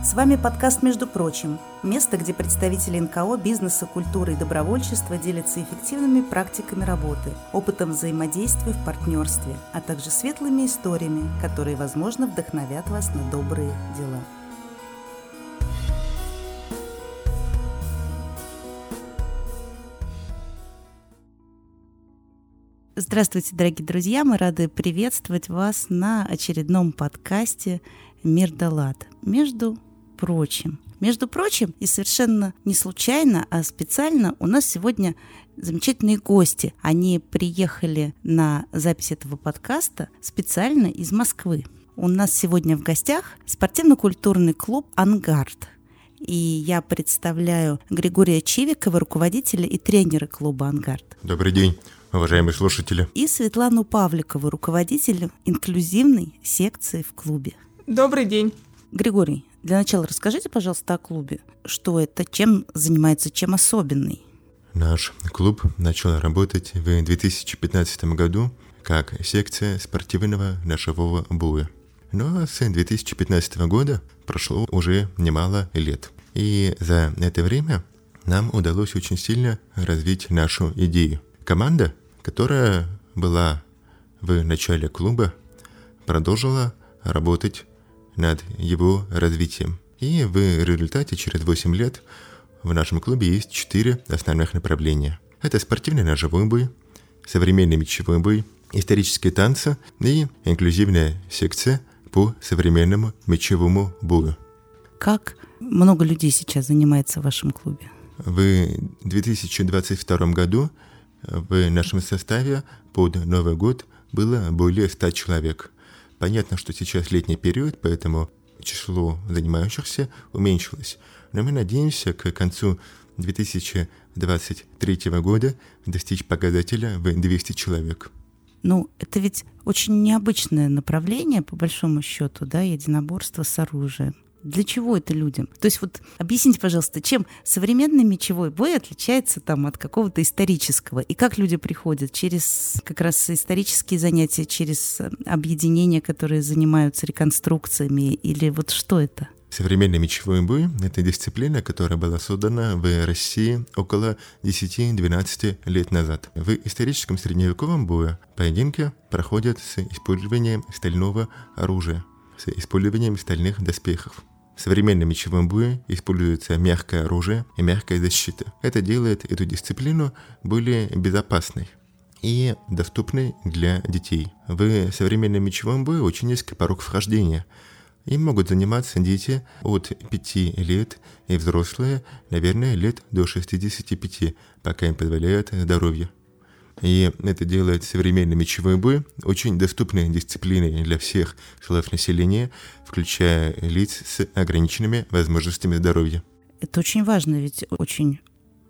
С вами подкаст «Между прочим» – место, где представители НКО, бизнеса, культуры и добровольчества делятся эффективными практиками работы, опытом взаимодействия в партнерстве, а также светлыми историями, которые, возможно, вдохновят вас на добрые дела. Здравствуйте, дорогие друзья! Мы рады приветствовать вас на очередном подкасте «Мир да лад» между прочим. Между прочим, и совершенно не случайно, а специально у нас сегодня замечательные гости. Они приехали на запись этого подкаста специально из Москвы. У нас сегодня в гостях спортивно-культурный клуб «Ангард». И я представляю Григория Чивикова, руководителя и тренера клуба «Ангард». Добрый день уважаемые слушатели. И Светлану Павликову, руководителя инклюзивной секции в клубе. Добрый день. Григорий, для начала расскажите, пожалуйста, о клубе. Что это, чем занимается, чем особенный? Наш клуб начал работать в 2015 году как секция спортивного ножевого боя. Но с 2015 года прошло уже немало лет. И за это время нам удалось очень сильно развить нашу идею. Команда, которая была в начале клуба, продолжила работать над его развитием. И в результате через 8 лет в нашем клубе есть 4 основных направления. Это спортивный ножевой бой, современный мечевой бой, исторические танцы и инклюзивная секция по современному мечевому бою. Как много людей сейчас занимается в вашем клубе? В 2022 году в нашем составе под Новый год было более 100 человек – Понятно, что сейчас летний период, поэтому число занимающихся уменьшилось. Но мы надеемся к концу 2023 года достичь показателя в 200 человек. Ну, это ведь очень необычное направление, по большому счету, да, единоборство с оружием. Для чего это людям? То есть вот объясните, пожалуйста, чем современный мечевой бой отличается там от какого-то исторического? И как люди приходят? Через как раз исторические занятия, через э, объединения, которые занимаются реконструкциями? Или вот что это? Современный мечевой бой — это дисциплина, которая была создана в России около 10-12 лет назад. В историческом средневековом бою поединки проходят с использованием стального оружия, с использованием стальных доспехов. В современном мечевом бою используется мягкое оружие и мягкая защита. Это делает эту дисциплину более безопасной и доступной для детей. В современном мечевом бою очень низкий порог вхождения. Им могут заниматься дети от 5 лет и взрослые, наверное, лет до 65, пока им позволяет здоровье. И это делает современный мечевой бой очень доступной дисциплиной для всех слоев населения, включая лиц с ограниченными возможностями здоровья. Это очень важно, ведь очень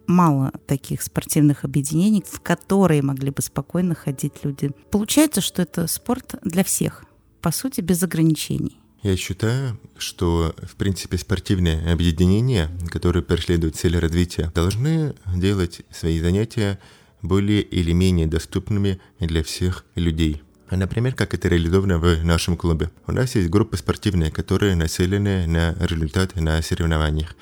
мало таких спортивных объединений, в которые могли бы спокойно ходить люди. Получается, что это спорт для всех, по сути, без ограничений. Я считаю, что, в принципе, спортивные объединения, которые преследуют цель развития, должны делать свои занятия более или менее доступными для всех людей. Например, как это реализовано в нашем клубе. У нас есть группы спортивные, которые нацелены на результат на соревнованиях.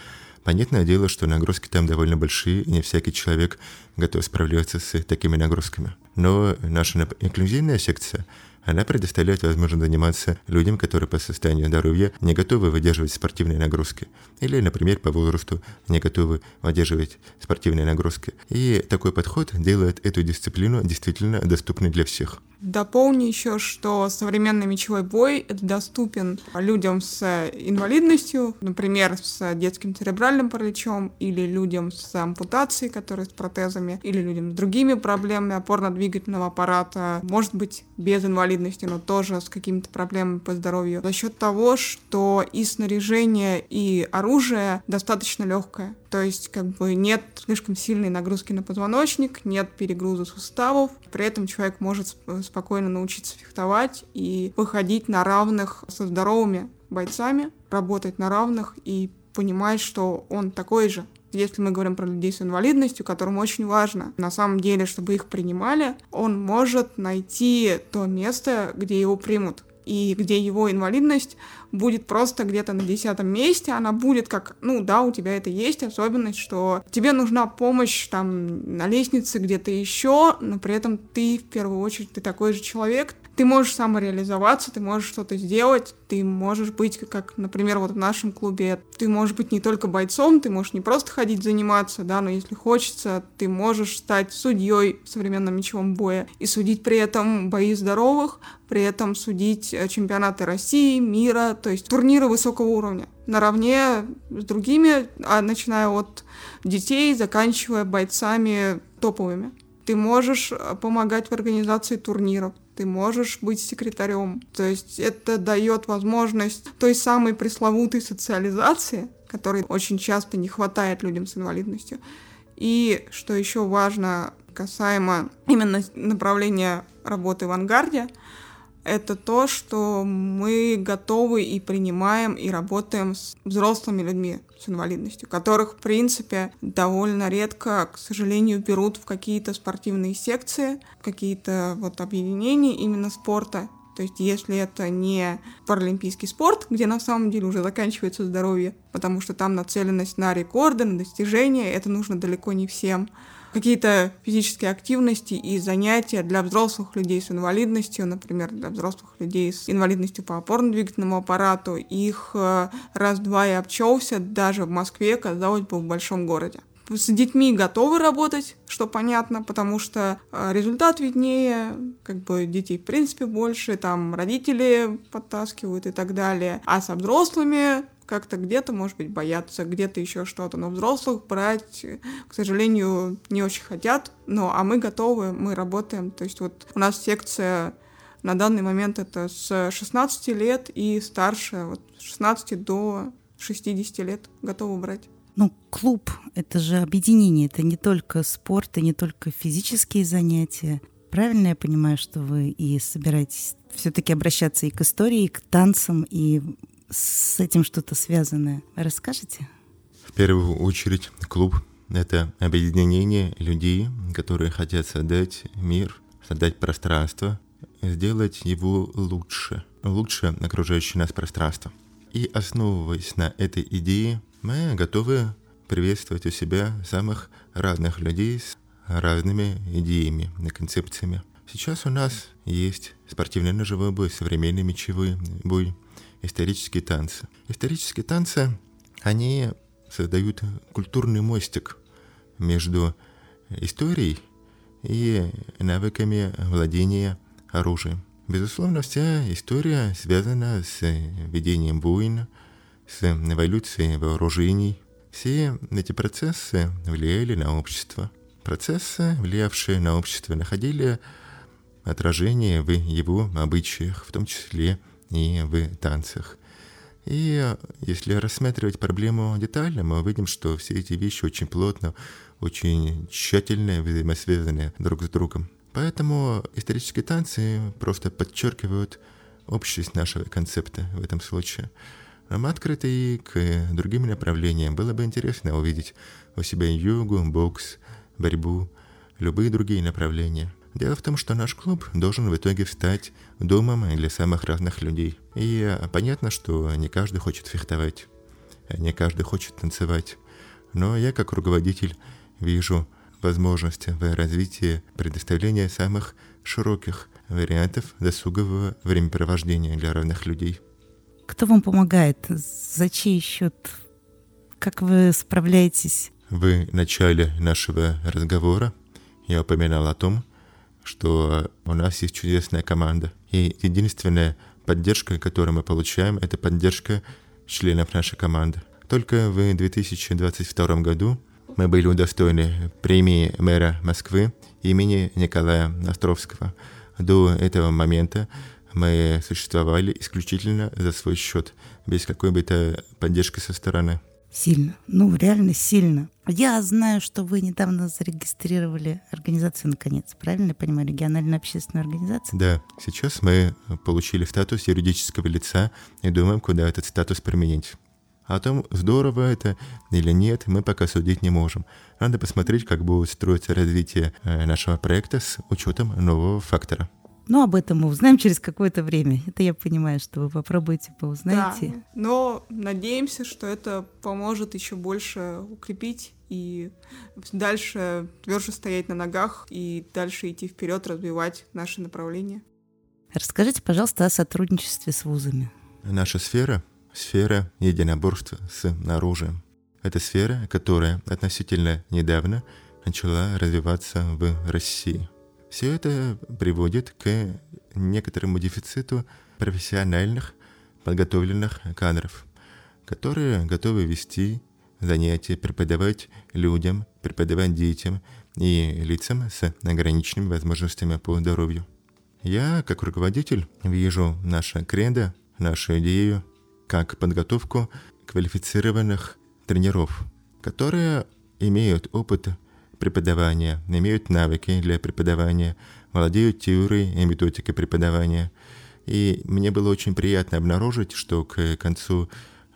Понятное дело, что нагрузки там довольно большие, и не всякий человек готов справляться с такими нагрузками. Но наша инклюзивная секция она предоставляет возможность заниматься людям, которые по состоянию здоровья не готовы выдерживать спортивные нагрузки. Или, например, по возрасту не готовы выдерживать спортивные нагрузки. И такой подход делает эту дисциплину действительно доступной для всех. Дополню еще, что современный мечевой бой доступен людям с инвалидностью, например, с детским церебральным параличом, или людям с ампутацией, которые с протезами, или людям с другими проблемами опорно-двигательного аппарата, может быть, без инвалидности, но тоже с какими-то проблемами по здоровью, за счет того, что и снаряжение, и оружие достаточно легкое. То есть, как бы нет слишком сильной нагрузки на позвоночник, нет перегруза суставов, при этом человек может спокойно научиться фехтовать и выходить на равных со здоровыми бойцами, работать на равных и понимать, что он такой же. Если мы говорим про людей с инвалидностью, которым очень важно, на самом деле, чтобы их принимали, он может найти то место, где его примут. И где его инвалидность будет просто где-то на десятом месте, она будет как, ну да, у тебя это есть особенность, что тебе нужна помощь там на лестнице где-то еще, но при этом ты в первую очередь ты такой же человек, ты можешь самореализоваться, ты можешь что-то сделать, ты можешь быть, как, например, вот в нашем клубе, ты можешь быть не только бойцом, ты можешь не просто ходить заниматься, да, но если хочется, ты можешь стать судьей в современном мечевом бое и судить при этом бои здоровых, при этом судить э, чемпионаты России, мира, то есть турниры высокого уровня наравне с другими, а начиная от детей, заканчивая бойцами топовыми. Ты можешь э, помогать в организации турниров, ты можешь быть секретарем. То есть это дает возможность той самой пресловутой социализации, которой очень часто не хватает людям с инвалидностью. И что еще важно касаемо именно направления работы в ангарде, это то, что мы готовы и принимаем и работаем с взрослыми людьми с инвалидностью, которых, в принципе, довольно редко, к сожалению, берут в какие-то спортивные секции, какие-то вот объединения именно спорта. То есть, если это не паралимпийский спорт, где на самом деле уже заканчивается здоровье, потому что там нацеленность на рекорды, на достижения, это нужно далеко не всем, какие-то физические активности и занятия для взрослых людей с инвалидностью, например, для взрослых людей с инвалидностью по опорно-двигательному аппарату, их э, раз-два и обчелся даже в Москве, казалось бы, в большом городе. С детьми готовы работать, что понятно, потому что э, результат виднее, как бы детей в принципе больше, там родители подтаскивают и так далее. А со взрослыми как-то где-то, может быть, боятся, где-то еще что-то. Но взрослых брать, к сожалению, не очень хотят. Но, а мы готовы, мы работаем. То есть вот у нас секция на данный момент это с 16 лет и старше, вот 16 до 60 лет готовы брать. Ну, клуб — это же объединение, это не только спорт, и не только физические занятия. Правильно я понимаю, что вы и собираетесь все-таки обращаться и к истории, и к танцам, и с этим что-то связанное. Расскажите? В первую очередь клуб — это объединение людей, которые хотят создать мир, создать пространство, сделать его лучше, лучше окружающее нас пространство. И основываясь на этой идее, мы готовы приветствовать у себя самых разных людей с разными идеями и концепциями. Сейчас у нас есть спортивный ножевой бой, современный мечевой бой, исторические танцы. Исторические танцы, они создают культурный мостик между историей и навыками владения оружием. Безусловно, вся история связана с ведением войн, с эволюцией вооружений. Все эти процессы влияли на общество. Процессы, влиявшие на общество, находили отражение в его обычаях, в том числе и в танцах. И если рассматривать проблему детально, мы увидим, что все эти вещи очень плотно, очень тщательно взаимосвязаны друг с другом. Поэтому исторические танцы просто подчеркивают общесть нашего концепта в этом случае. Мы открыты и к другим направлениям. Было бы интересно увидеть у себя йогу, бокс, борьбу, любые другие направления. Дело в том, что наш клуб должен в итоге стать домом для самых разных людей. И понятно, что не каждый хочет фехтовать, не каждый хочет танцевать. Но я как руководитель вижу возможности в развитии предоставления самых широких вариантов досугового времяпровождения для разных людей. Кто вам помогает? За чей счет? Как вы справляетесь? В начале нашего разговора я упоминал о том, что у нас есть чудесная команда. И единственная поддержка, которую мы получаем, это поддержка членов нашей команды. Только в 2022 году мы были удостоены премии мэра Москвы имени Николая Островского. До этого момента мы существовали исключительно за свой счет, без какой бы то поддержки со стороны. Сильно. Ну, реально сильно. Я знаю, что вы недавно зарегистрировали организацию, наконец. Правильно я понимаю? Региональную общественную организацию? Да. Сейчас мы получили статус юридического лица и думаем, куда этот статус применить. О том, здорово это или нет, мы пока судить не можем. Надо посмотреть, как будет строиться развитие э, нашего проекта с учетом нового фактора. Но об этом мы узнаем через какое-то время. Это я понимаю, что вы попробуете, поузнаете. Да, но надеемся, что это поможет еще больше укрепить и дальше тверже стоять на ногах и дальше идти вперед, развивать наши направления. Расскажите, пожалуйста, о сотрудничестве с вузами. Наша сфера — сфера единоборства с оружием. Это сфера, которая относительно недавно начала развиваться в России. Все это приводит к некоторому дефициту профессиональных, подготовленных кадров, которые готовы вести занятия, преподавать людям, преподавать детям и лицам с ограниченными возможностями по здоровью. Я, как руководитель, вижу наше кредо, нашу идею, как подготовку квалифицированных тренеров, которые имеют опыт преподавания, имеют навыки для преподавания, владеют теорией и методикой преподавания. И мне было очень приятно обнаружить, что к концу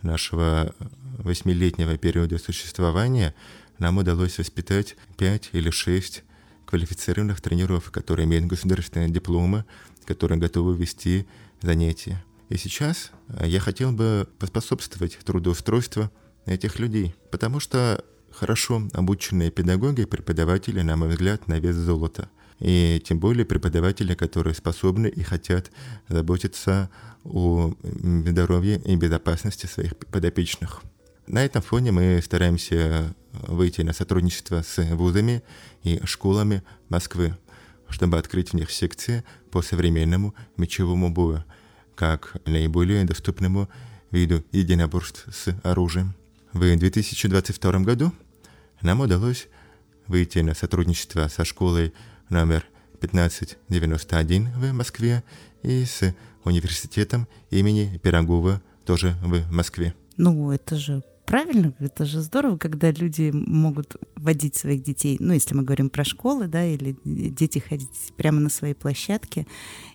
нашего восьмилетнего периода существования нам удалось воспитать пять или шесть квалифицированных тренеров, которые имеют государственные дипломы, которые готовы вести занятия. И сейчас я хотел бы поспособствовать трудоустройству этих людей, потому что хорошо обученные педагоги и преподаватели, на мой взгляд, на вес золота. И тем более преподаватели, которые способны и хотят заботиться о здоровье и безопасности своих подопечных. На этом фоне мы стараемся выйти на сотрудничество с вузами и школами Москвы, чтобы открыть в них секции по современному мечевому бою, как наиболее доступному виду единоборств с оружием. В 2022 году нам удалось выйти на сотрудничество со школой номер 1591 в Москве и с университетом имени Пирогова тоже в Москве. Ну, это же правильно, это же здорово, когда люди могут водить своих детей, ну, если мы говорим про школы, да, или дети ходить прямо на своей площадке,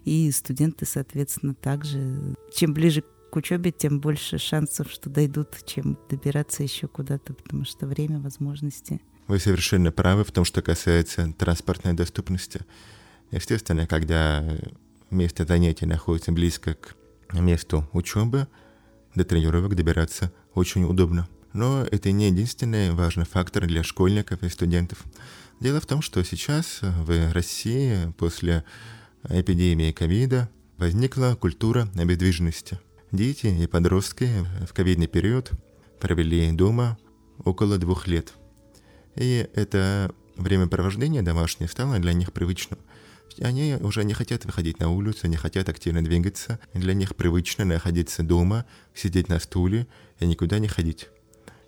и студенты, соответственно, также. Чем ближе к учебе, тем больше шансов, что дойдут, чем добираться еще куда-то, потому что время, возможности. Вы совершенно правы в том, что касается транспортной доступности. Естественно, когда место занятия находится близко к месту учебы, до тренировок добираться очень удобно. Но это не единственный важный фактор для школьников и студентов. Дело в том, что сейчас в России после эпидемии ковида возникла культура обездвиженности. Дети и подростки в ковидный период провели дома около двух лет. И это времяпровождение домашнее стало для них привычным. Они уже не хотят выходить на улицу, не хотят активно двигаться. Для них привычно находиться дома, сидеть на стуле и никуда не ходить.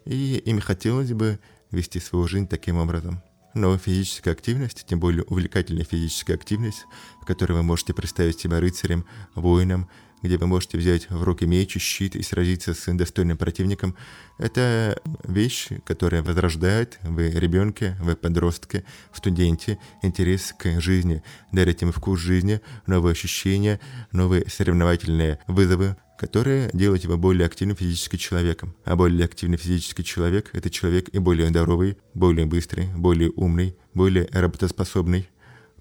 И им хотелось бы вести свою жизнь таким образом. Но физическая активность, тем более увлекательная физическая активность, в которой вы можете представить себя рыцарем, воином, где вы можете взять в руки меч и щит и сразиться с достойным противником, это вещь, которая возрождает в ребенке, в подростке, в студенте интерес к жизни, дарит им вкус жизни, новые ощущения, новые соревновательные вызовы, которые делают его более активным физическим человеком. А более активный физический человек – это человек и более здоровый, более быстрый, более умный, более работоспособный.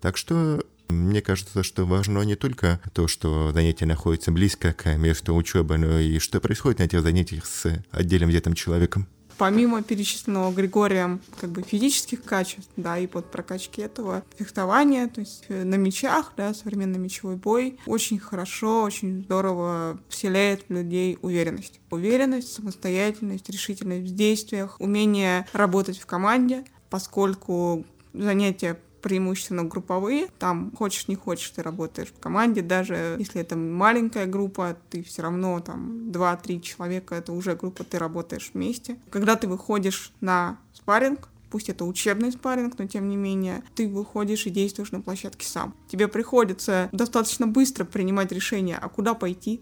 Так что мне кажется, что важно не только то, что занятие находится близко к месту учебы, но и что происходит на этих занятиях с отдельным взятым человеком. Помимо перечисленного Григорием как бы физических качеств, да, и под прокачки этого фехтования, то есть э, на мечах, да, современный мечевой бой, очень хорошо, очень здорово вселяет в людей уверенность. Уверенность, самостоятельность, решительность в действиях, умение работать в команде, поскольку занятия преимущественно групповые. Там хочешь не хочешь, ты работаешь в команде, даже если это маленькая группа, ты все равно там 2-3 человека, это уже группа, ты работаешь вместе. Когда ты выходишь на спарринг, пусть это учебный спарринг, но тем не менее, ты выходишь и действуешь на площадке сам. Тебе приходится достаточно быстро принимать решение, а куда пойти,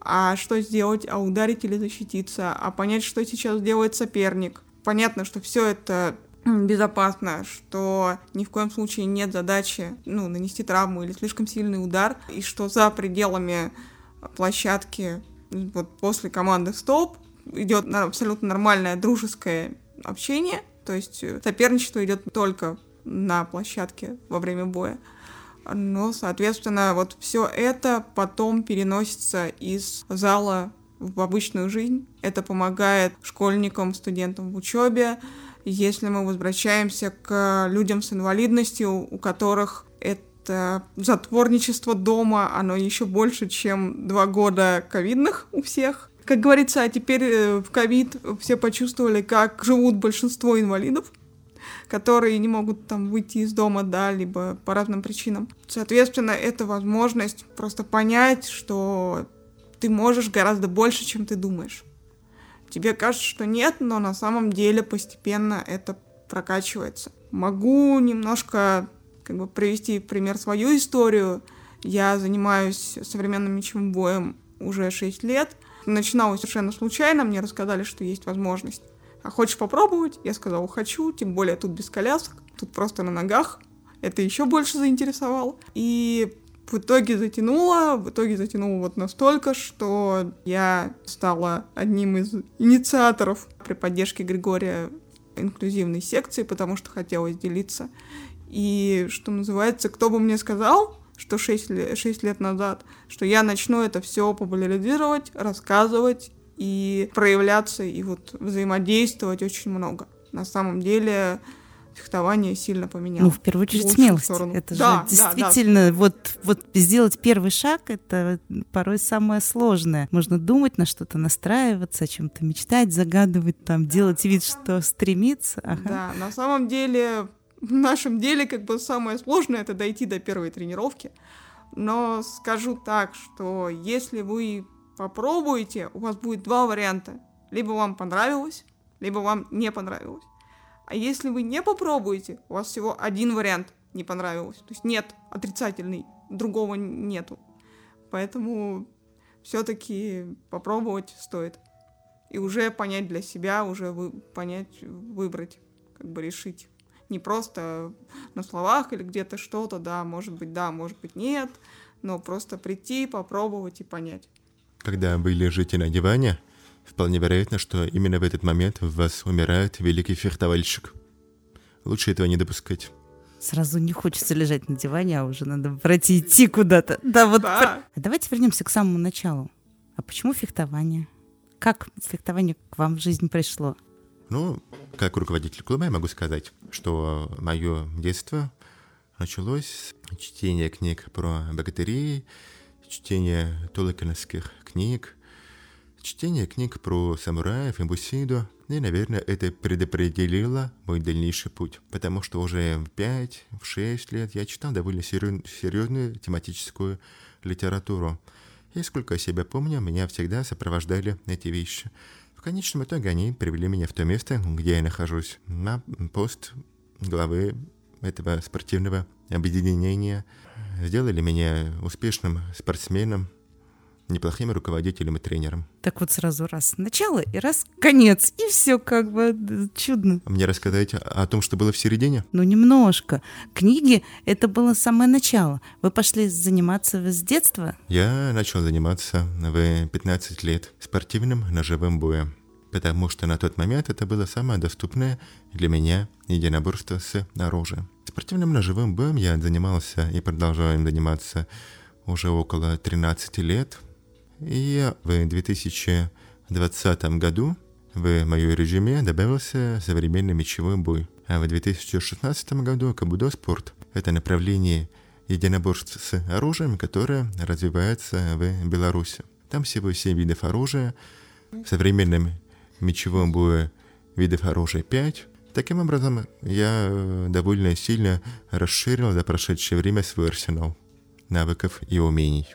а что сделать, а ударить или защититься, а понять, что сейчас делает соперник. Понятно, что все это безопасно, что ни в коем случае нет задачи ну, нанести травму или слишком сильный удар, и что за пределами площадки вот после команды стоп идет абсолютно нормальное дружеское общение, то есть соперничество идет только на площадке во время боя. Но, соответственно, вот все это потом переносится из зала в обычную жизнь. Это помогает школьникам, студентам в учебе. Если мы возвращаемся к людям с инвалидностью, у которых это затворничество дома, оно еще больше, чем два года ковидных у всех. Как говорится, а теперь э, в ковид все почувствовали, как живут большинство инвалидов которые не могут там выйти из дома, да, либо по разным причинам. Соответственно, это возможность просто понять, что ты можешь гораздо больше, чем ты думаешь. Тебе кажется, что нет, но на самом деле постепенно это прокачивается. Могу немножко как бы привести пример свою историю. Я занимаюсь современным мечевым боем уже 6 лет. Начиналось совершенно случайно, мне рассказали, что есть возможность. А хочешь попробовать? Я сказала, хочу, тем более тут без колясок, тут просто на ногах. Это еще больше заинтересовало. И в итоге затянула, в итоге затянула вот настолько, что я стала одним из инициаторов при поддержке Григория инклюзивной секции, потому что хотелось делиться. И, что называется, кто бы мне сказал, что 6 лет, 6 лет назад, что я начну это все популяризировать, рассказывать и проявляться, и вот взаимодействовать очень много. На самом деле фехтование сильно поменяло. Ну, в первую очередь, смелость. Сторону. Это да, же действительно, да. Вот, вот сделать первый шаг, это порой самое сложное. Можно думать, на что-то настраиваться, о чем-то мечтать, загадывать, там, делать вид, что стремиться. Ага. Да, на самом деле, в нашем деле, как бы самое сложное, это дойти до первой тренировки. Но скажу так, что если вы попробуйте, у вас будет два варианта. Либо вам понравилось, либо вам не понравилось. А если вы не попробуете, у вас всего один вариант не понравилось. То есть нет отрицательный, другого нету. Поэтому все-таки попробовать стоит. И уже понять для себя, уже вы, понять, выбрать, как бы решить. Не просто на словах или где-то что-то, да, может быть, да, может быть, нет, но просто прийти, попробовать и понять. Когда вы лежите на диване, вполне вероятно, что именно в этот момент в вас умирает великий фехтовальщик. Лучше этого не допускать. Сразу не хочется лежать на диване, а уже надо пройти идти куда-то. Да, вот. Да. А давайте вернемся к самому началу. А почему фехтование? Как фехтование к вам в жизнь пришло? Ну, как руководитель клуба я могу сказать, что мое детство началось с чтения книг про богатырей, чтение толкиновских книг, чтение книг про самураев и Бусиду, и, наверное, это предопределило мой дальнейший путь, потому что уже в 5-6 лет я читал довольно серьезную тематическую литературу. И сколько я себя помню, меня всегда сопровождали эти вещи. В конечном итоге они привели меня в то место, где я нахожусь, на пост главы этого спортивного объединения, сделали меня успешным спортсменом, неплохим руководителем и тренером. Так вот сразу раз начало и раз конец, и все как бы чудно. А мне рассказать о том, что было в середине? Ну, немножко. Книги — это было самое начало. Вы пошли заниматься с детства? Я начал заниматься в 15 лет спортивным ножевым боем потому что на тот момент это было самое доступное для меня единоборство с оружием. Спортивным ножевым боем я занимался и продолжаю им заниматься уже около 13 лет. И в 2020 году в мое резюме добавился современный мечевой бой. А в 2016 году кабудо спорт – это направление единоборств с оружием, которое развивается в Беларуси. Там всего 7 видов оружия. В современном мечевом бою видов оружия 5. Таким образом, я э, довольно сильно расширил за прошедшее время свой арсенал навыков и умений.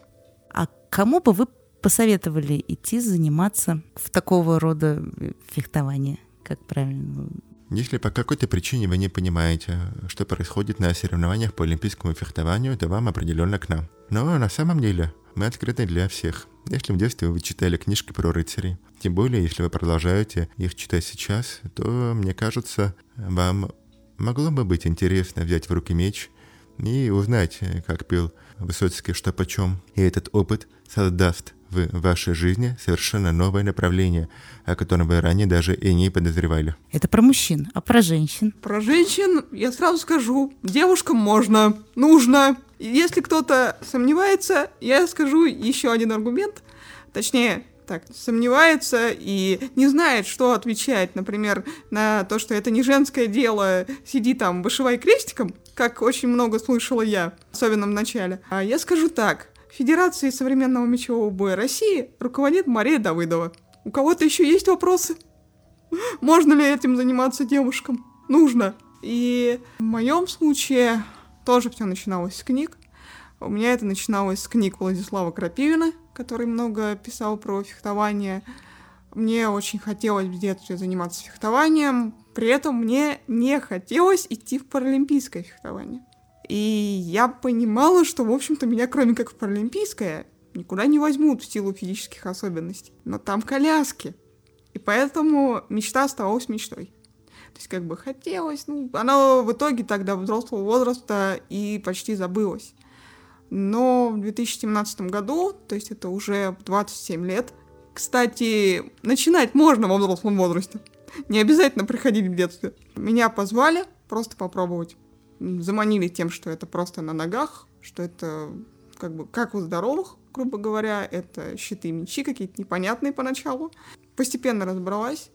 А кому бы вы посоветовали идти заниматься в такого рода э, фехтование? Как правильно? Если по какой-то причине вы не понимаете, что происходит на соревнованиях по олимпийскому фехтованию, то вам определенно к нам. Но на самом деле мы открыты для всех. Если в детстве вы читали книжки про рыцарей, тем более, если вы продолжаете их читать сейчас, то, мне кажется, вам могло бы быть интересно взять в руки меч и узнать, как пил Высоцкий что почем. И этот опыт создаст в вашей жизни совершенно новое направление, о котором вы ранее даже и не подозревали. Это про мужчин, а про женщин? Про женщин я сразу скажу, девушкам можно, нужно, Если кто-то сомневается, я скажу еще один аргумент. Точнее, так сомневается и не знает, что отвечать, например, на то, что это не женское дело, сиди там, вышивай крестиком, как очень много слышала я, особенно в начале. А я скажу так. Федерацией современного мечевого боя России руководит Мария Давыдова. У кого-то еще есть вопросы? Можно ли этим заниматься девушкам? Нужно. И в моем случае тоже все начиналось с книг. У меня это начиналось с книг Владислава Крапивина, который много писал про фехтование. Мне очень хотелось в детстве заниматься фехтованием, при этом мне не хотелось идти в паралимпийское фехтование. И я понимала, что, в общем-то, меня, кроме как в паралимпийское, никуда не возьмут в силу физических особенностей. Но там коляски. И поэтому мечта оставалась мечтой. То есть как бы хотелось, ну, она в итоге тогда взрослого возраста и почти забылась. Но в 2017 году, то есть это уже 27 лет, кстати, начинать можно во взрослом возрасте. Не обязательно приходить в детстве. Меня позвали просто попробовать. Заманили тем, что это просто на ногах, что это как бы как у здоровых, грубо говоря, это щиты и мечи какие-то непонятные поначалу. Постепенно разобралась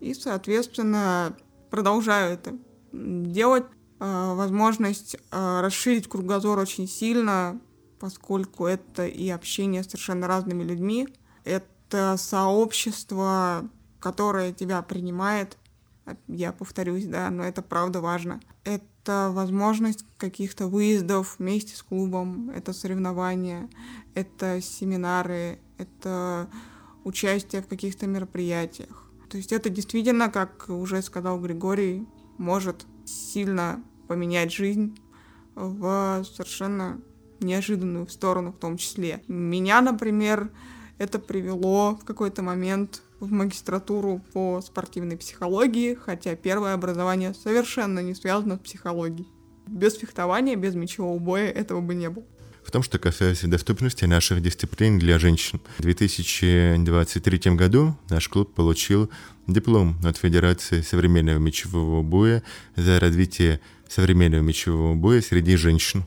и, соответственно, продолжаю это делать. А, возможность а, расширить кругозор очень сильно, поскольку это и общение с совершенно разными людьми, это сообщество, которое тебя принимает, я повторюсь, да, но это правда важно. Это возможность каких-то выездов вместе с клубом, это соревнования, это семинары, это участие в каких-то мероприятиях. То есть это действительно, как уже сказал Григорий, может сильно поменять жизнь в совершенно неожиданную сторону в том числе. Меня, например, это привело в какой-то момент в магистратуру по спортивной психологии, хотя первое образование совершенно не связано с психологией. Без фехтования, без мечевого боя этого бы не было в том, что касается доступности наших дисциплин для женщин. В 2023 году наш клуб получил диплом от Федерации современного мечевого боя за развитие современного мечевого боя среди женщин.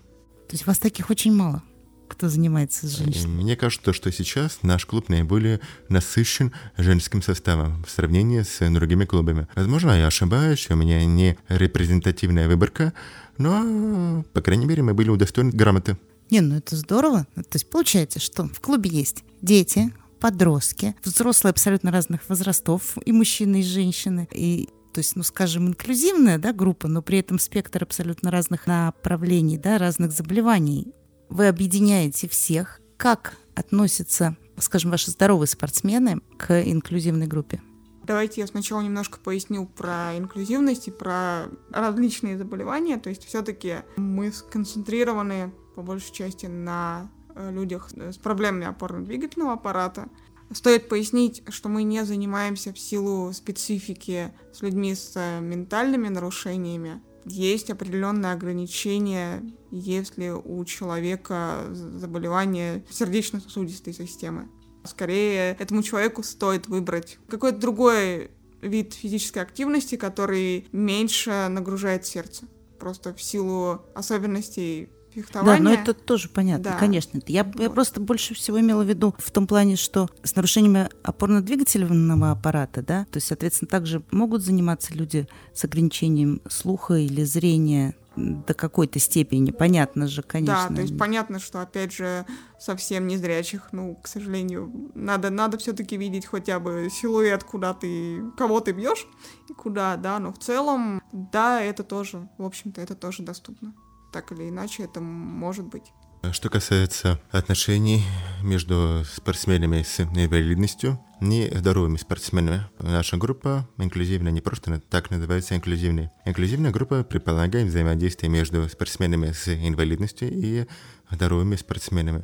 То есть вас таких очень мало? Кто занимается с женщинами? Мне кажется, что сейчас наш клуб наиболее насыщен женским составом в сравнении с другими клубами. Возможно, я ошибаюсь, у меня не репрезентативная выборка, но, по крайней мере, мы были удостоены грамоты. Не, ну это здорово. То есть получается, что в клубе есть дети, подростки, взрослые абсолютно разных возрастов, и мужчины, и женщины, и то есть, ну, скажем, инклюзивная да, группа, но при этом спектр абсолютно разных направлений, да, разных заболеваний. Вы объединяете всех. Как относятся, скажем, ваши здоровые спортсмены к инклюзивной группе? Давайте я сначала немножко поясню про инклюзивность и про различные заболевания. То есть все-таки мы сконцентрированы по большей части на э, людях с проблемами опорно-двигательного аппарата. Стоит пояснить, что мы не занимаемся в силу специфики с людьми с э, ментальными нарушениями. Есть определенные ограничения, если у человека заболевание сердечно-сосудистой системы. Скорее, этому человеку стоит выбрать какой-то другой вид физической активности, который меньше нагружает сердце. Просто в силу особенностей фехтования. Да, но это тоже понятно, да. конечно. Я, вот. я просто больше всего имела в виду в том плане, что с нарушениями опорно-двигательного аппарата, да, то есть, соответственно, также могут заниматься люди с ограничением слуха или зрения до какой-то степени, понятно же, конечно. Да, то есть понятно, что, опять же, совсем незрячих, ну, к сожалению, надо, надо все-таки видеть хотя бы силуэт, куда ты, кого ты бьешь и куда, да, но в целом, да, это тоже, в общем-то, это тоже доступно так или иначе это может быть. Что касается отношений между спортсменами с инвалидностью и здоровыми спортсменами, наша группа инклюзивная не просто так называется инклюзивной. Инклюзивная группа предполагает взаимодействие между спортсменами с инвалидностью и здоровыми спортсменами.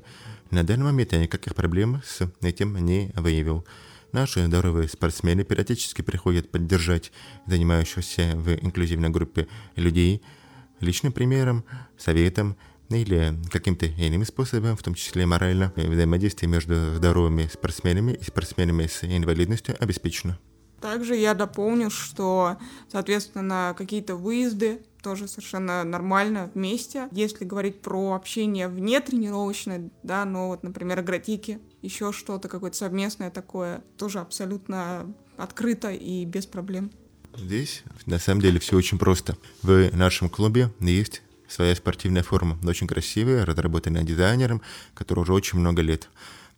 На данный момент я никаких проблем с этим не выявил. Наши здоровые спортсмены периодически приходят поддержать занимающихся в инклюзивной группе людей – личным примером, советом или каким-то иным способом, в том числе морально, взаимодействие между здоровыми спортсменами и спортсменами с инвалидностью обеспечено. Также я дополню, что, соответственно, какие-то выезды тоже совершенно нормально вместе. Если говорить про общение вне тренировочной, да, но вот, например, агротики, еще что-то, какое-то совместное такое, тоже абсолютно открыто и без проблем. Здесь на самом деле все очень просто. В нашем клубе есть своя спортивная форма, очень красивая, разработанная дизайнером, который уже очень много лет.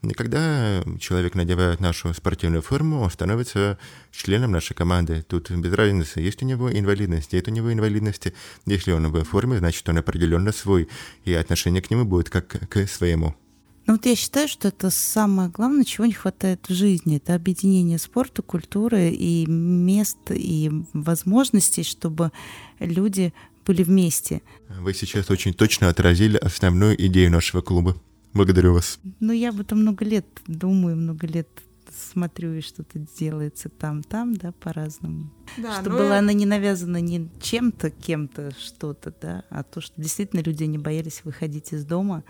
И когда человек надевает нашу спортивную форму, он становится членом нашей команды. Тут без разницы, есть у него инвалидность, нет у него инвалидности. Если он в форме, значит, он определенно свой, и отношение к нему будет как к своему. Ну вот я считаю, что это самое главное, чего не хватает в жизни. Это объединение спорта, культуры и мест, и возможностей, чтобы люди были вместе. Вы сейчас очень точно отразили основную идею нашего клуба. Благодарю вас. Ну, я об этом много лет думаю, много лет смотрю, и что-то делается там, там, да, по-разному. Да, Чтобы была я... она не навязана не чем-то, кем-то, что-то, да, а то, что действительно люди не боялись выходить из дома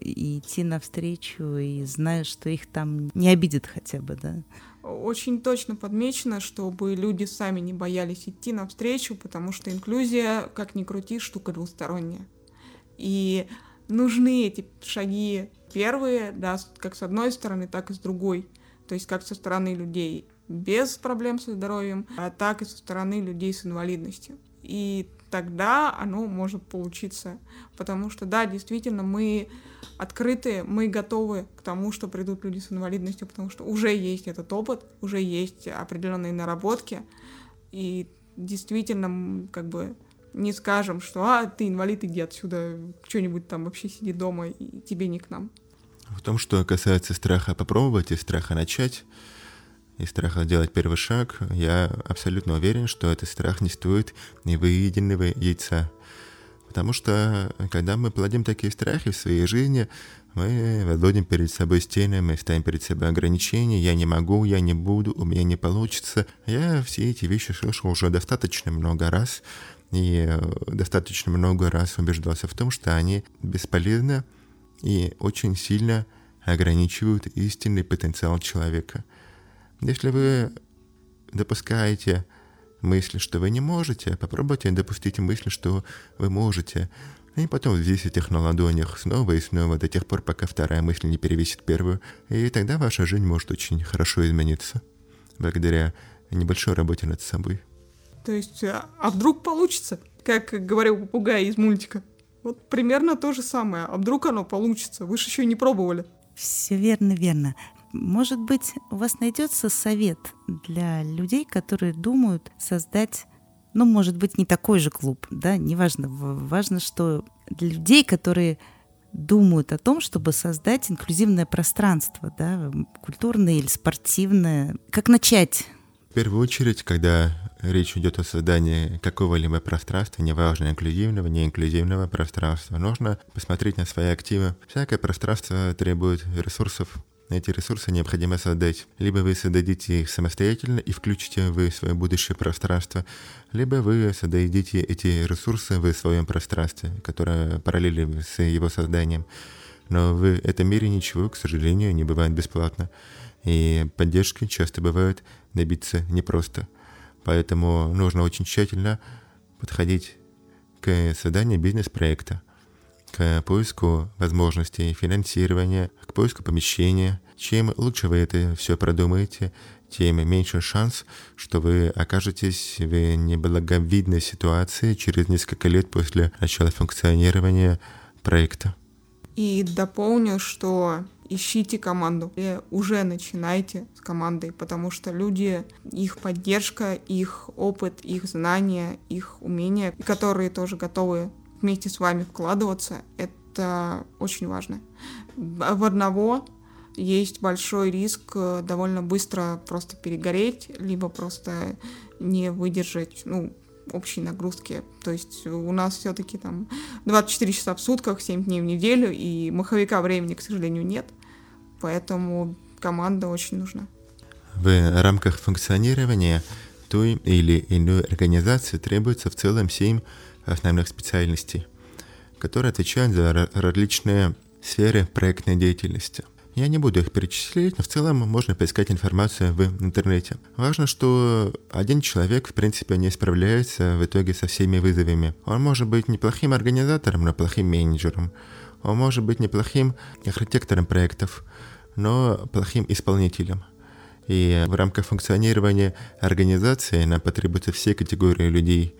и идти навстречу, и зная, что их там не обидят хотя бы, да. Очень точно подмечено, чтобы люди сами не боялись идти навстречу, потому что инклюзия, как ни крути, штука двусторонняя. И нужны эти шаги первые, да, как с одной стороны, так и с другой. То есть как со стороны людей без проблем со здоровьем, а так и со стороны людей с инвалидностью. И тогда оно может получиться. Потому что, да, действительно, мы открыты, мы готовы к тому, что придут люди с инвалидностью, потому что уже есть этот опыт, уже есть определенные наработки. И действительно, как бы не скажем, что «а, ты инвалид, иди отсюда, что-нибудь там вообще сиди дома, и тебе не к нам». В том, что касается страха попробовать и страха начать, и страха сделать первый шаг, я абсолютно уверен, что этот страх не стоит ни выеденного яйца. Потому что, когда мы плодим такие страхи в своей жизни, мы возводим перед собой стены, мы ставим перед собой ограничения, я не могу, я не буду, у меня не получится. Я все эти вещи слышал уже достаточно много раз, и достаточно много раз убеждался в том, что они бесполезны и очень сильно ограничивают истинный потенциал человека. Если вы допускаете мысли, что вы не можете, попробуйте допустить мысли, что вы можете. И потом взвесить их на ладонях снова и снова до тех пор, пока вторая мысль не перевесит первую. И тогда ваша жизнь может очень хорошо измениться. Благодаря небольшой работе над собой. То есть, а, а вдруг получится, как говорил попугай из мультика? Вот примерно то же самое. А вдруг оно получится? Вы же еще не пробовали. Все верно, верно. Может быть, у вас найдется совет для людей, которые думают создать, ну, может быть, не такой же клуб, да, неважно. Важно, что для людей, которые думают о том, чтобы создать инклюзивное пространство, да, культурное или спортивное. Как начать? В первую очередь, когда речь идет о создании какого-либо пространства, неважно, инклюзивного, неинклюзивного пространства, нужно посмотреть на свои активы. Всякое пространство требует ресурсов, эти ресурсы необходимо создать. Либо вы создадите их самостоятельно и включите в свое будущее пространство, либо вы создадите эти ресурсы в своем пространстве, которое параллельно с его созданием. Но в этом мире ничего, к сожалению, не бывает бесплатно. И поддержки часто бывает добиться непросто. Поэтому нужно очень тщательно подходить к созданию бизнес-проекта, к поиску возможностей финансирования, к поиску помещения. Чем лучше вы это все продумаете, тем меньше шанс, что вы окажетесь в неблаговидной ситуации через несколько лет после начала функционирования проекта. И дополню, что ищите команду. И уже начинайте с командой, потому что люди, их поддержка, их опыт, их знания, их умения, которые тоже готовы вместе с вами вкладываться, это очень важно. В одного есть большой риск э, довольно быстро просто перегореть, либо просто не выдержать, ну, общей нагрузки. То есть у нас все-таки там 24 часа в сутках, 7 дней в неделю, и маховика времени, к сожалению, нет. Поэтому команда очень нужна. В рамках функционирования той или иной организации требуется в целом 7 основных специальностей, которые отвечают за различные сферы проектной деятельности. Я не буду их перечислять, но в целом можно поискать информацию в интернете. Важно, что один человек, в принципе, не справляется в итоге со всеми вызовами. Он может быть неплохим организатором, но плохим менеджером. Он может быть неплохим архитектором проектов, но плохим исполнителем. И в рамках функционирования организации нам потребуются все категории людей,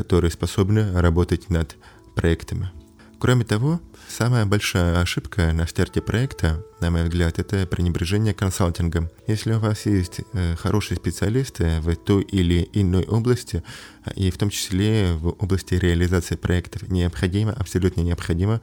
которые способны работать над проектами. Кроме того, самая большая ошибка на старте проекта, на мой взгляд, это пренебрежение консалтингом. Если у вас есть э, хорошие специалисты в той или иной области, и в том числе в области реализации проектов, необходимо, абсолютно необходимо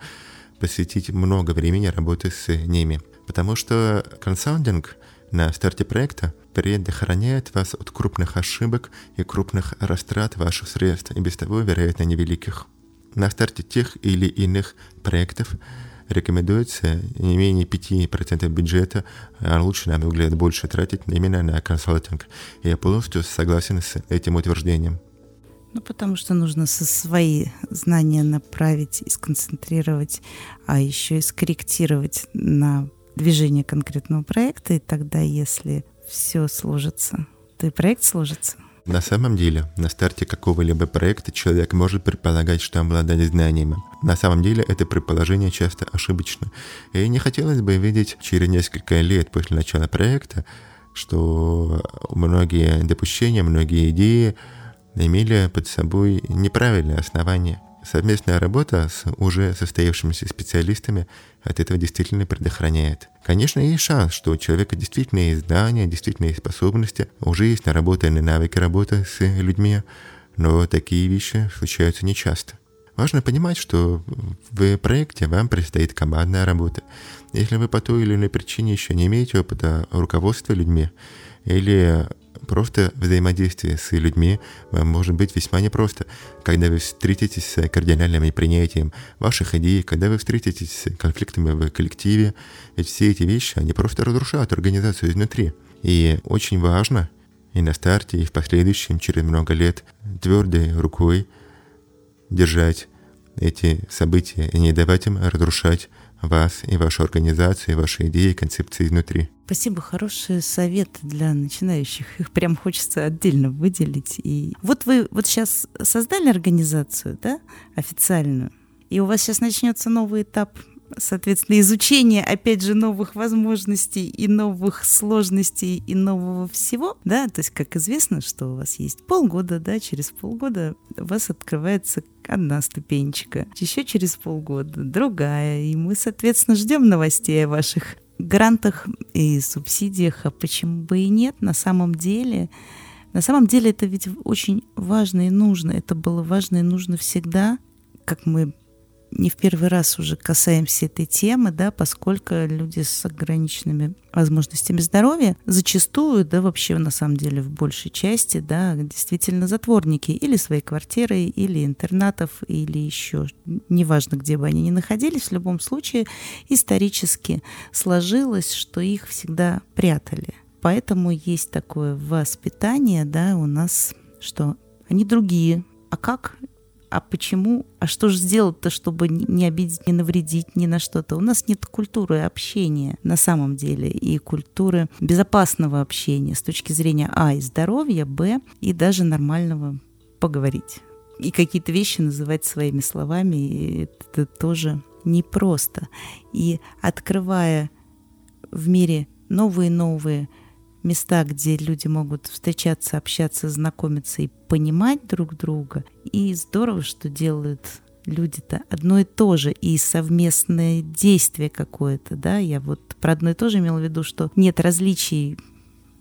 посвятить много времени работы с ними. Потому что консалтинг на старте проекта предохраняет вас от крупных ошибок и крупных растрат ваших средств, и без того, вероятно, невеликих. На старте тех или иных проектов рекомендуется не менее 5% бюджета, а лучше, на мой взгляд, больше тратить именно на консалтинг. Я полностью согласен с этим утверждением. Ну, потому что нужно со свои знания направить и сконцентрировать, а еще и скорректировать на движение конкретного проекта, и тогда, если все сложится, и проект сложится. На самом деле, на старте какого-либо проекта человек может предполагать, что обладает знаниями. На самом деле, это предположение часто ошибочно. И не хотелось бы видеть через несколько лет после начала проекта, что многие допущения, многие идеи имели под собой неправильные основания. Совместная работа с уже состоявшимися специалистами от этого действительно предохраняет. Конечно, есть шанс, что у человека действительно есть знания, действительно есть способности, уже есть наработанные навыки работы с людьми, но такие вещи случаются нечасто. Важно понимать, что в проекте вам предстоит командная работа. Если вы по той или иной причине еще не имеете опыта руководства людьми или Просто взаимодействие с людьми может быть весьма непросто. Когда вы встретитесь с кардинальным принятием ваших идей, когда вы встретитесь с конфликтами в коллективе, ведь все эти вещи, они просто разрушают организацию изнутри. И очень важно и на старте, и в последующем, через много лет, твердой рукой держать эти события и не давать им разрушать вас и вашу организацию, и ваши идеи, и концепции изнутри. Спасибо, хорошие советы для начинающих. Их прям хочется отдельно выделить. И вот вы вот сейчас создали организацию, да, официальную, и у вас сейчас начнется новый этап соответственно, изучение, опять же, новых возможностей и новых сложностей и нового всего, да, то есть, как известно, что у вас есть полгода, да, через полгода у вас открывается одна ступенечка, еще через полгода другая, и мы, соответственно, ждем новостей о ваших грантах и субсидиях, а почему бы и нет, на самом деле, на самом деле это ведь очень важно и нужно, это было важно и нужно всегда, как мы не в первый раз уже касаемся этой темы, да, поскольку люди с ограниченными возможностями здоровья зачастую, да, вообще на самом деле в большей части, да, действительно затворники или своей квартиры, или интернатов, или еще, неважно, где бы они ни находились, в любом случае исторически сложилось, что их всегда прятали. Поэтому есть такое воспитание, да, у нас, что они другие. А как? А почему, а что же сделать-то, чтобы не обидеть, не навредить ни на что-то? У нас нет культуры общения на самом деле и культуры безопасного общения с точки зрения А и здоровья, Б и даже нормального поговорить. И какие-то вещи называть своими словами, и это тоже непросто. И открывая в мире новые-новые места, где люди могут встречаться, общаться, знакомиться и понимать друг друга. И здорово, что делают люди-то одно и то же, и совместное действие какое-то, да, я вот про одно и то же имела в виду, что нет различий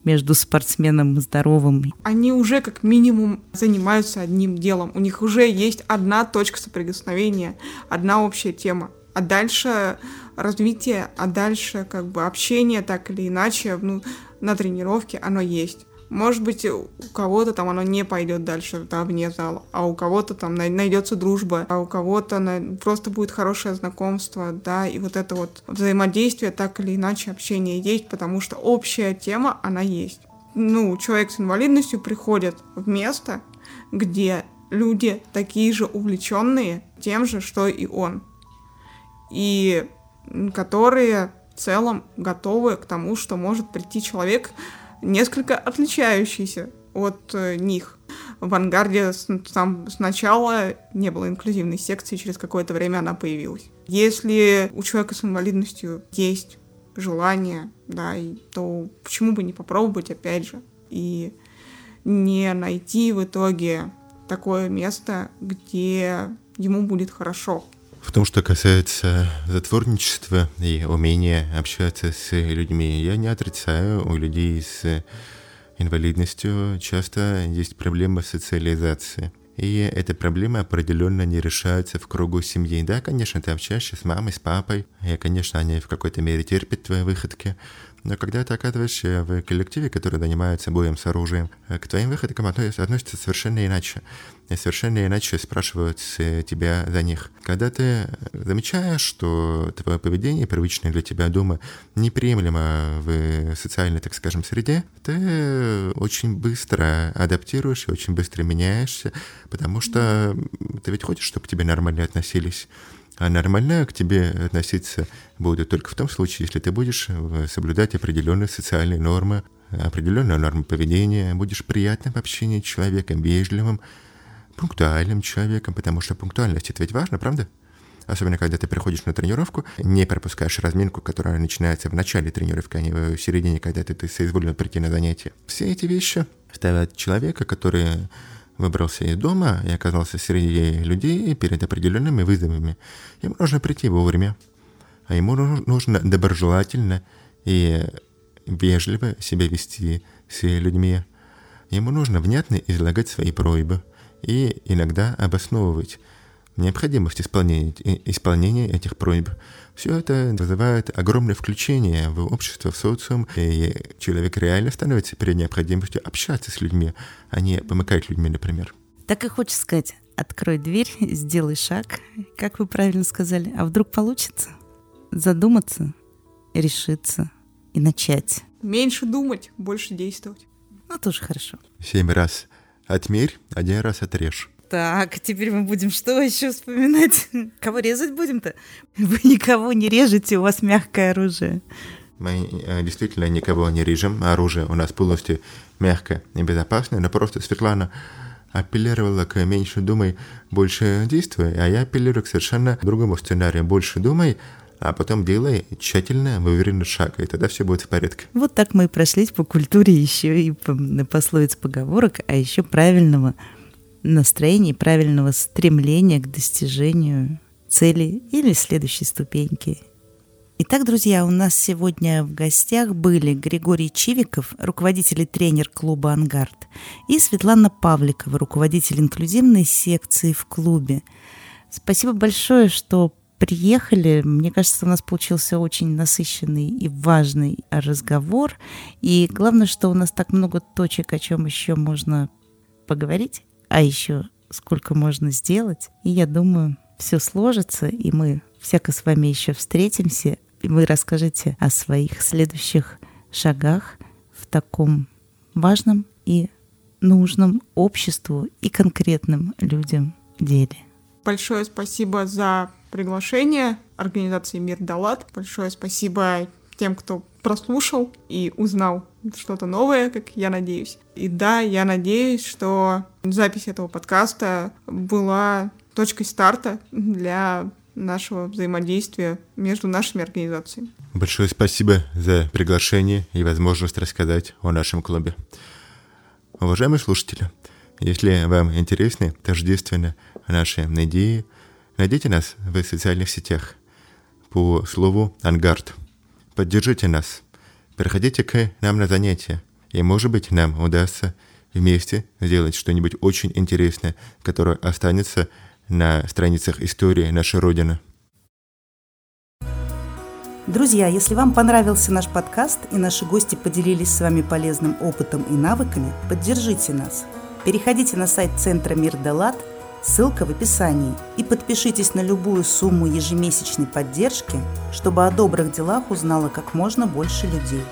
между спортсменом здоровым. Они уже как минимум занимаются одним делом. У них уже есть одна точка соприкосновения, одна общая тема. А дальше развитие, а дальше как бы общение так или иначе, ну, на тренировке оно есть. Может быть, у кого-то там оно не пойдет дальше, да, вне зала, а у кого-то там найдется дружба, а у кого-то на... просто будет хорошее знакомство, да, и вот это вот взаимодействие, так или иначе, общение есть, потому что общая тема, она есть. Ну, человек с инвалидностью приходит в место, где люди такие же увлеченные тем же, что и он, и которые в целом готовы к тому, что может прийти человек, несколько отличающийся от э, них. В «Авангарде» там сначала не было инклюзивной секции, через какое-то время она появилась. Если у человека с инвалидностью есть желание, да, то почему бы не попробовать, опять же, и не найти в итоге такое место, где ему будет хорошо. В том, что касается затворничества и умения общаться с людьми, я не отрицаю, у людей с инвалидностью часто есть проблема социализации. И эта проблема определенно не решается в кругу семьи. Да, конечно, ты общаешься с мамой, с папой, и, конечно, они в какой-то мере терпят твои выходки, но когда ты оказываешься в коллективе, который занимается боем с оружием, э, к твоим выходкам относятся совершенно иначе. И совершенно иначе спрашивают тебя за них. Когда ты замечаешь, что твое поведение, привычное для тебя дома, неприемлемо в социальной, так скажем, среде, ты очень быстро адаптируешься, очень быстро меняешься, потому что ты ведь хочешь, чтобы к тебе нормально относились. А нормально к тебе относиться будут только в том случае, если ты будешь э, соблюдать определенные социальные нормы, определенные нормы поведения, будешь приятным в общении человеком, вежливым, пунктуальным человеком, потому что пунктуальность это ведь важно, правда? Особенно, когда ты приходишь на тренировку, не пропускаешь разминку, которая начинается в начале тренировки, а не в середине, когда ты, ты соизволил прийти на занятие. Все эти вещи ставят человека, который выбрался из дома и оказался среди людей перед определенными вызовами. Ему нужно прийти вовремя, а ему нужно доброжелательно и вежливо себя вести с людьми. Ему нужно внятно излагать свои просьбы и иногда обосновывать необходимость исполнения, исполнения этих просьб. Все это вызывает огромное включение в общество, в социум, и человек реально становится перед необходимостью общаться с людьми, а не помыкать людьми, например. Так и хочется сказать, открой дверь, сделай шаг, как вы правильно сказали, а вдруг получится? Задуматься, решиться и начать. Меньше думать, больше действовать. Ну, тоже хорошо. Семь раз отмерь, один раз отрежь. Так, теперь мы будем что еще вспоминать? Кого резать будем-то? Вы никого не режете, у вас мягкое оружие. Мы э, действительно никого не режем, оружие у нас полностью мягкое и безопасное, но просто Светлана апеллировала к «меньше думай, больше действуй», а я апеллирую к совершенно другому сценарию «больше думай, а потом делай тщательно выверенный шаг, и тогда все будет в порядке. Вот так мы и прошлись по культуре еще и по пословиц поговорок, а еще правильного настроения и правильного стремления к достижению цели или следующей ступеньки. Итак, друзья, у нас сегодня в гостях были Григорий Чивиков, руководитель и тренер клуба «Ангард», и Светлана Павликова, руководитель инклюзивной секции в клубе. Спасибо большое, что приехали. Мне кажется, у нас получился очень насыщенный и важный разговор. И главное, что у нас так много точек, о чем еще можно поговорить а еще сколько можно сделать. И я думаю, все сложится, и мы всяко с вами еще встретимся, и вы расскажете о своих следующих шагах в таком важном и нужном обществу и конкретным людям деле. Большое спасибо за приглашение организации Мир Далат. Большое спасибо тем, кто прослушал и узнал что-то новое, как я надеюсь. И да, я надеюсь, что запись этого подкаста была точкой старта для нашего взаимодействия между нашими организациями. Большое спасибо за приглашение и возможность рассказать о нашем клубе. Уважаемые слушатели, если вам интересны тождественно наши идеи, найдите нас в социальных сетях по слову «Ангард». Поддержите нас. Приходите к нам на занятия, и, может быть, нам удастся вместе сделать что-нибудь очень интересное, которое останется на страницах истории нашей Родины. Друзья, если вам понравился наш подкаст и наши гости поделились с вами полезным опытом и навыками, поддержите нас. Переходите на сайт Центра Мир Далат – Ссылка в описании. И подпишитесь на любую сумму ежемесячной поддержки, чтобы о добрых делах узнало как можно больше людей.